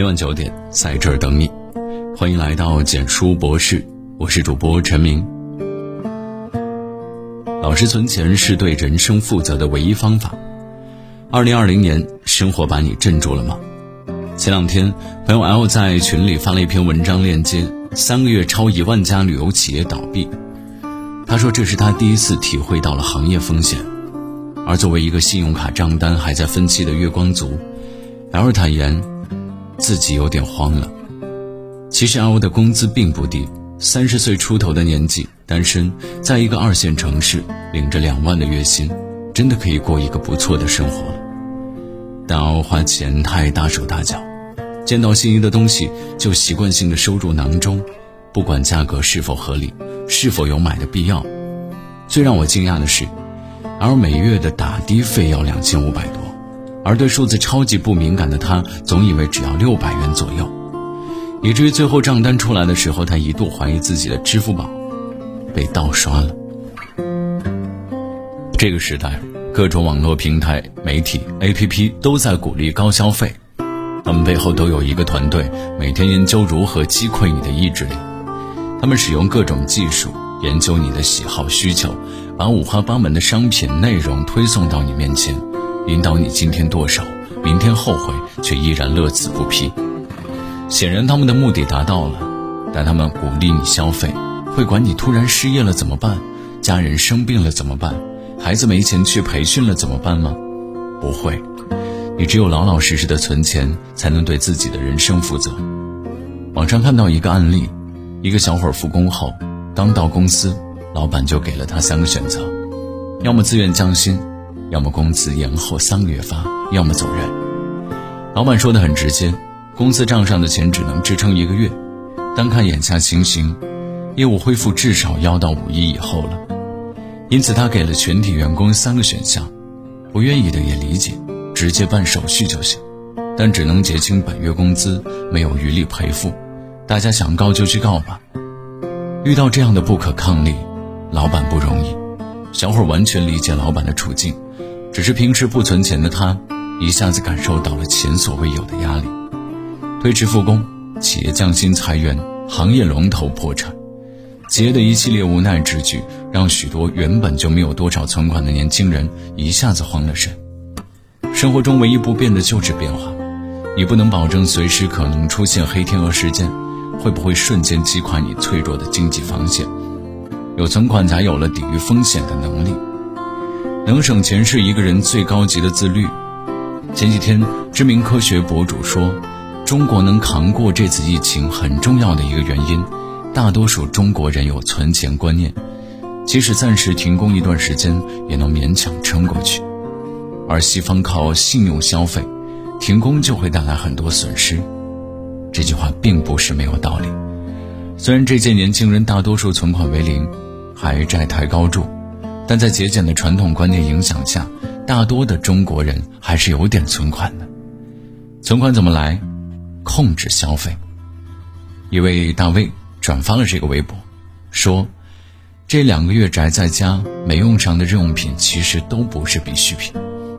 每晚九点在这儿等你，欢迎来到简书博士，我是主播陈明。老实存钱是对人生负责的唯一方法。二零二零年，生活把你镇住了吗？前两天，朋友 L 在群里发了一篇文章链接，三个月超一万家旅游企业倒闭。他说这是他第一次体会到了行业风险。而作为一个信用卡账单还在分期的月光族，L 坦言自己有点慌了。其实 L 的工资并不低，三十岁出头的年纪，单身，在一个二线城市，领着两万的月薪，真的可以过一个不错的生活了。但 L 花钱太大手大脚。见到心仪的东西就习惯性的收入囊中，不管价格是否合理，是否有买的必要。最让我惊讶的是，而每月的打的费要两千五百多，而对数字超级不敏感的他，总以为只要六百元左右，以至于最后账单出来的时候，他一度怀疑自己的支付宝被盗刷了。这个时代，各种网络平台、媒体、APP 都在鼓励高消费。他们背后都有一个团队，每天研究如何击溃你的意志力。他们使用各种技术研究你的喜好需求，把五花八门的商品内容推送到你面前，引导你今天剁手，明天后悔，却依然乐此不疲。显然，他们的目的达到了，但他们鼓励你消费，会管你突然失业了怎么办？家人生病了怎么办？孩子没钱去培训了怎么办吗？不会。你只有老老实实的存钱，才能对自己的人生负责。网上看到一个案例，一个小伙复工后，刚到公司，老板就给了他三个选择：要么自愿降薪，要么工资延后三个月发，要么走人。老板说的很直接，公司账上的钱只能支撑一个月，单看眼下情形，业务恢复至少要到五一以后了。因此，他给了全体员工三个选项，不愿意的也理解。直接办手续就行，但只能结清本月工资，没有余力赔付。大家想告就去告吧。遇到这样的不可抗力，老板不容易。小伙完全理解老板的处境，只是平时不存钱的他，一下子感受到了前所未有的压力。推迟复工，企业降薪裁员，行业龙头破产，企业的一系列无奈之举，让许多原本就没有多少存款的年轻人一下子慌了神。生活中唯一不变的就是变化，你不能保证随时可能出现黑天鹅事件，会不会瞬间击垮你脆弱的经济防线？有存款才有了抵御风险的能力，能省钱是一个人最高级的自律。前几天，知名科学博主说，中国能扛过这次疫情很重要的一个原因，大多数中国人有存钱观念，即使暂时停工一段时间，也能勉强撑过去。而西方靠信用消费，停工就会带来很多损失。这句话并不是没有道理。虽然这届年轻人大多数存款为零，还债台高筑，但在节俭的传统观念影响下，大多的中国人还是有点存款的。存款怎么来？控制消费。一位大 V 转发了这个微博，说：“这两个月宅在家，没用上的日用品其实都不是必需品。”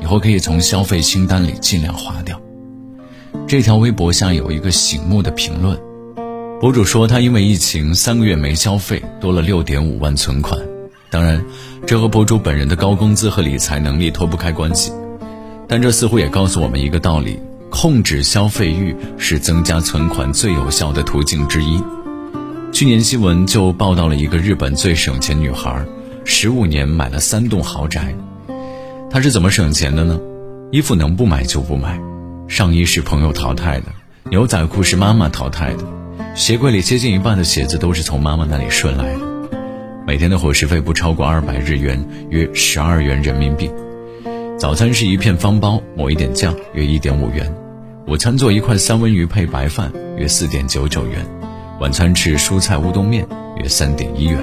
以后可以从消费清单里尽量划掉。这条微博下有一个醒目的评论，博主说他因为疫情三个月没消费，多了六点五万存款。当然，这和博主本人的高工资和理财能力脱不开关系。但这似乎也告诉我们一个道理：控制消费欲是增加存款最有效的途径之一。去年新闻就报道了一个日本最省钱女孩，十五年买了三栋豪宅。她是怎么省钱的呢？衣服能不买就不买，上衣是朋友淘汰的，牛仔裤是妈妈淘汰的，鞋柜里接近一半的鞋子都是从妈妈那里顺来的。每天的伙食费不超过二百日元，约十二元人民币。早餐是一片方包，抹一点酱，约一点五元。午餐做一块三文鱼配白饭，约四点九九元。晚餐吃蔬菜乌冬面，约三点一元。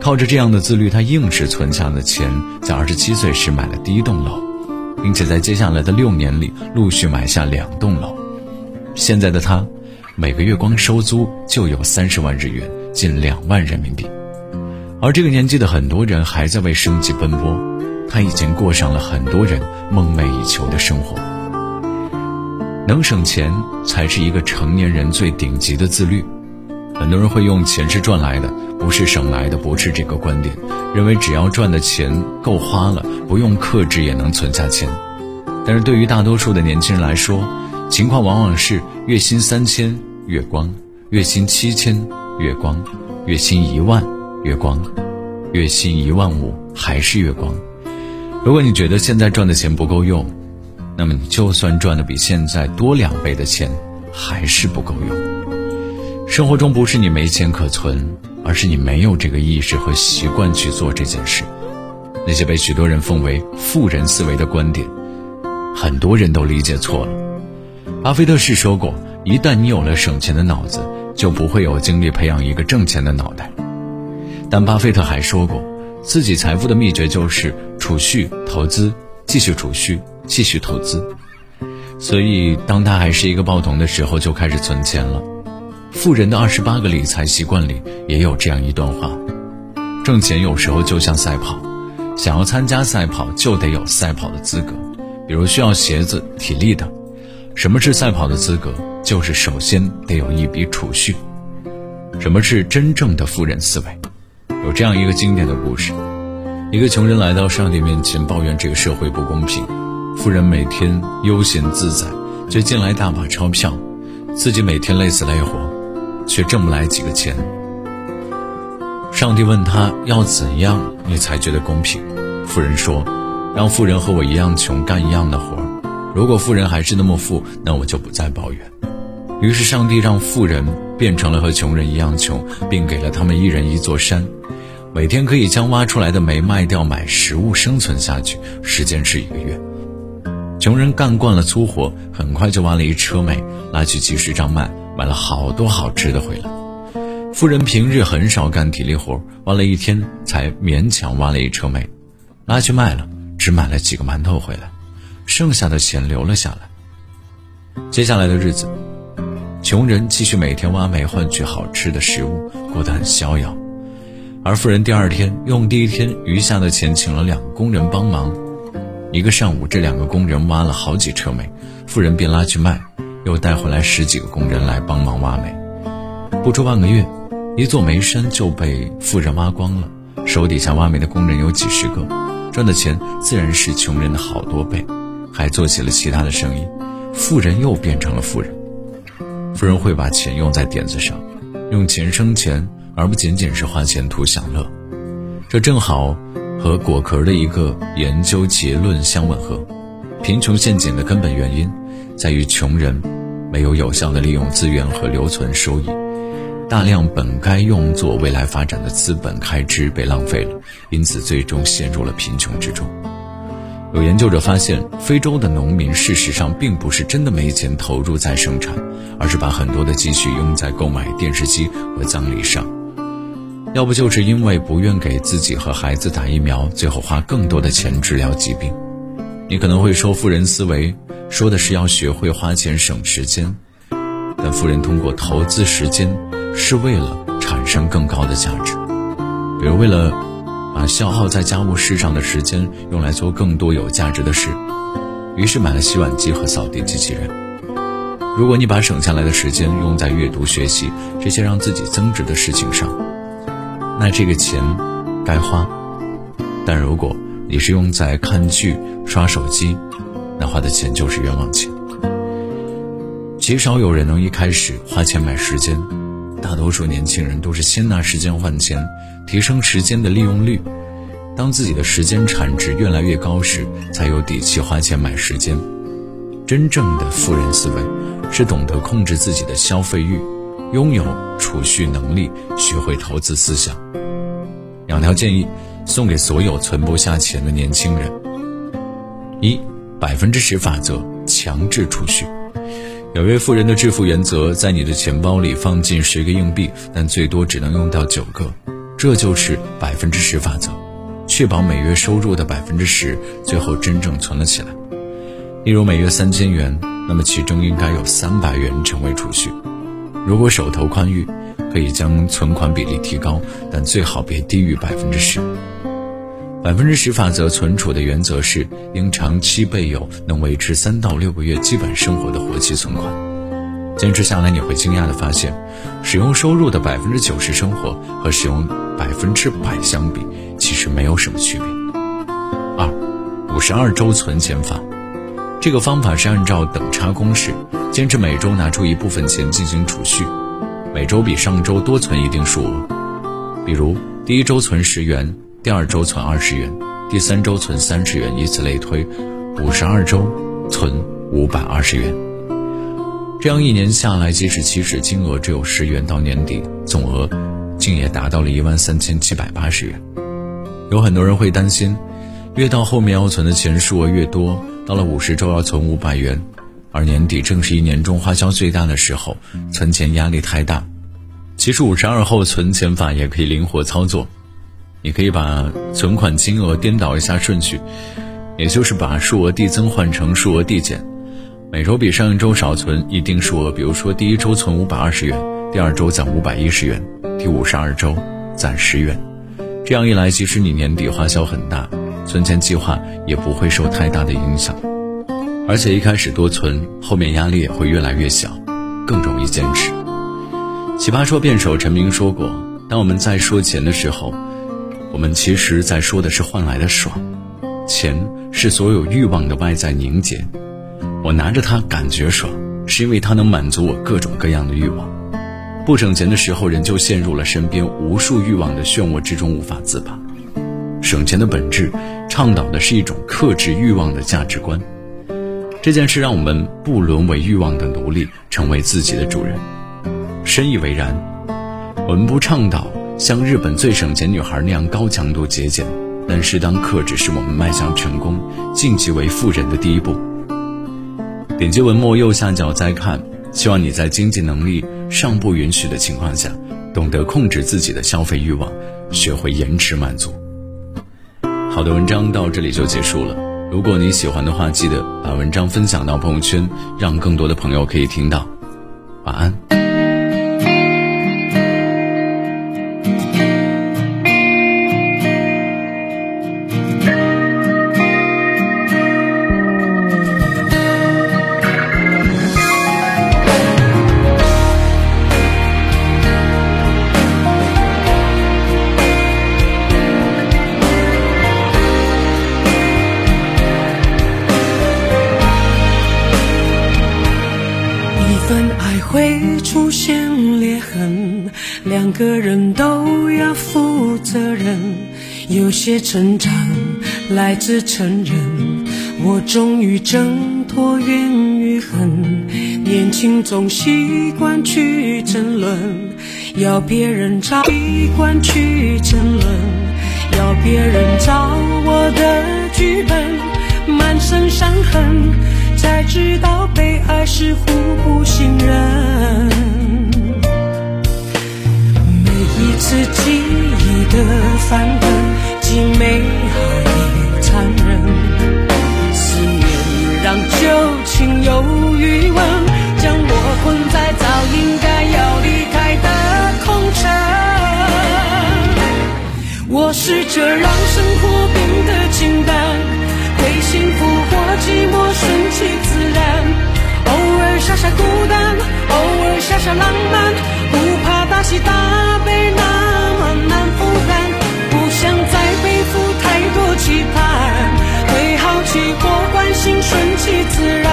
靠着这样的自律，他硬是存下了钱，在二十七岁时买了第一栋楼，并且在接下来的六年里陆续买下两栋楼。现在的他，每个月光收租就有三十万日元，近两万人民币。而这个年纪的很多人还在为生计奔波，他已经过上了很多人梦寐以求的生活。能省钱才是一个成年人最顶级的自律。很多人会用“钱是赚来的，不是省来的”驳斥这个观点，认为只要赚的钱够花了，不用克制也能存下钱。但是对于大多数的年轻人来说，情况往往是月薪三千月光，月薪七千月光，月薪一万月光，月薪一万五还是月光。如果你觉得现在赚的钱不够用，那么你就算赚的比现在多两倍的钱，还是不够用。生活中不是你没钱可存，而是你没有这个意识和习惯去做这件事。那些被许多人奉为富人思维的观点，很多人都理解错了。巴菲特是说过，一旦你有了省钱的脑子，就不会有精力培养一个挣钱的脑袋。但巴菲特还说过。自己财富的秘诀就是储蓄、投资，继续储蓄，继续投资。所以，当他还是一个报童的时候，就开始存钱了。富人的二十八个理财习惯里也有这样一段话：挣钱有时候就像赛跑，想要参加赛跑就得有赛跑的资格，比如需要鞋子、体力等。什么是赛跑的资格？就是首先得有一笔储蓄。什么是真正的富人思维？有这样一个经典的故事：一个穷人来到上帝面前抱怨这个社会不公平，富人每天悠闲自在，却进来大把钞票，自己每天累死累活，却挣不来几个钱。上帝问他要怎样你才觉得公平？富人说：“让富人和我一样穷，干一样的活。如果富人还是那么富，那我就不再抱怨。”于是上帝让富人变成了和穷人一样穷，并给了他们一人一座山。每天可以将挖出来的煤卖掉买食物生存下去，时间是一个月。穷人干惯了粗活，很快就挖了一车煤，拉去集市上卖，买了好多好吃的回来。富人平日很少干体力活，挖了一天才勉强挖了一车煤，拉去卖了，只买了几个馒头回来，剩下的钱留了下来。接下来的日子，穷人继续每天挖煤换取好吃的食物，过得很逍遥。而富人第二天用第一天余下的钱请了两个工人帮忙，一个上午，这两个工人挖了好几车煤，富人便拉去卖，又带回来十几个工人来帮忙挖煤。不出半个月，一座煤山就被富人挖光了，手底下挖煤的工人有几十个，赚的钱自然是穷人的好多倍，还做起了其他的生意，富人又变成了富人。富人会把钱用在点子上，用钱生钱。而不仅仅是花钱图享乐，这正好和果壳的一个研究结论相吻合。贫穷陷阱的根本原因在于穷人没有有效的利用资源和留存收益，大量本该用作未来发展的资本开支被浪费了，因此最终陷入了贫穷之中。有研究者发现，非洲的农民事实上并不是真的没钱投入再生产，而是把很多的积蓄用在购买电视机和葬礼上。要不就是因为不愿给自己和孩子打疫苗，最后花更多的钱治疗疾病。你可能会说，富人思维说的是要学会花钱省时间，但富人通过投资时间是为了产生更高的价值，比如为了把消耗在家务事上的时间用来做更多有价值的事，于是买了洗碗机和扫地机器人。如果你把省下来的时间用在阅读、学习这些让自己增值的事情上，那这个钱该花，但如果你是用在看剧、刷手机，那花的钱就是冤枉钱。极少有人能一开始花钱买时间，大多数年轻人都是先拿时间换钱，提升时间的利用率。当自己的时间产值越来越高时，才有底气花钱买时间。真正的富人思维是懂得控制自己的消费欲。拥有储蓄能力，学会投资思想。两条建议送给所有存不下钱的年轻人：一，百分之十法则，强制储蓄。有位富人的致富原则，在你的钱包里放进十个硬币，但最多只能用到九个，这就是百分之十法则，确保每月收入的百分之十，最后真正存了起来。例如每月三千元，那么其中应该有三百元成为储蓄。如果手头宽裕，可以将存款比例提高，但最好别低于百分之十。百分之十法则存储的原则是，应长期备有能维持三到六个月基本生活的活期存款。坚持下来，你会惊讶的发现，使用收入的百分之九十生活和使用百分之百相比，其实没有什么区别。二，五十二周存钱法，这个方法是按照等差公式，坚持每周拿出一部分钱进行储蓄，每周比上周多存一定数额。比如，第一周存十元。第二周存二十元，第三周存三十元，以此类推，五十二周存五百二十元。这样一年下来，即使起始金额只有十元，到年底总额竟也达到了一万三千七百八十元。有很多人会担心，越到后面要存的钱数额越多，到了五十周要存五百元，而年底正是一年中花销最大的时候，存钱压力太大。其实五十二后存钱法也可以灵活操作。你可以把存款金额颠倒一下顺序，也就是把数额递增换成数额递减，每周比上一周少存一定数额，比如说第一周存五百二十元，第二周攒五百一十元，第五十二周攒十元。这样一来，即使你年底花销很大，存钱计划也不会受太大的影响，而且一开始多存，后面压力也会越来越小，更容易坚持。奇葩说辩手陈明说过：“当我们在说钱的时候。”我们其实在说的是换来的爽，钱是所有欲望的外在凝结。我拿着它感觉爽，是因为它能满足我各种各样的欲望。不省钱的时候，人就陷入了身边无数欲望的漩涡之中，无法自拔。省钱的本质，倡导的是一种克制欲望的价值观。这件事让我们不沦为欲望的奴隶，成为自己的主人。深以为然。我们不倡导。像日本最省钱女孩那样高强度节俭，但适当克制是我们迈向成功、晋级为富人的第一步。点击文末右下角再看，希望你在经济能力尚不允许的情况下，懂得控制自己的消费欲望，学会延迟满足。好的文章到这里就结束了。如果你喜欢的话，记得把文章分享到朋友圈，让更多的朋友可以听到。晚安。现裂痕两个人都要负责任，有些成长来自承认。我终于挣脱怨与恨，年轻总习惯去争论，要别人找习惯去争论，要别人找我的剧本，满身伤痕，才知道被爱是互不信下浪漫不怕大喜大悲那么难负担不想再背负太多期盼对好奇或关心顺其自然。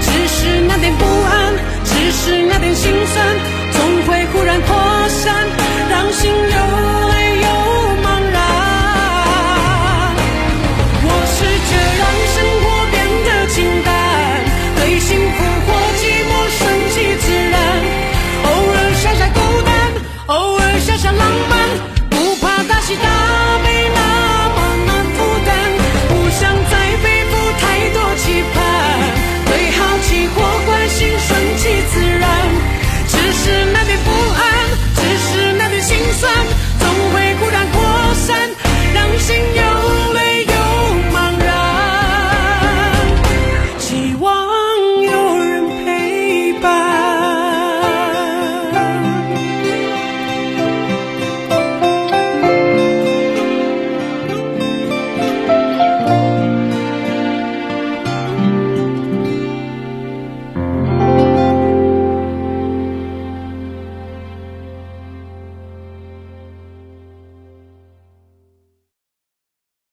只是那点不安只是那点心酸总会忽然扩散让心流。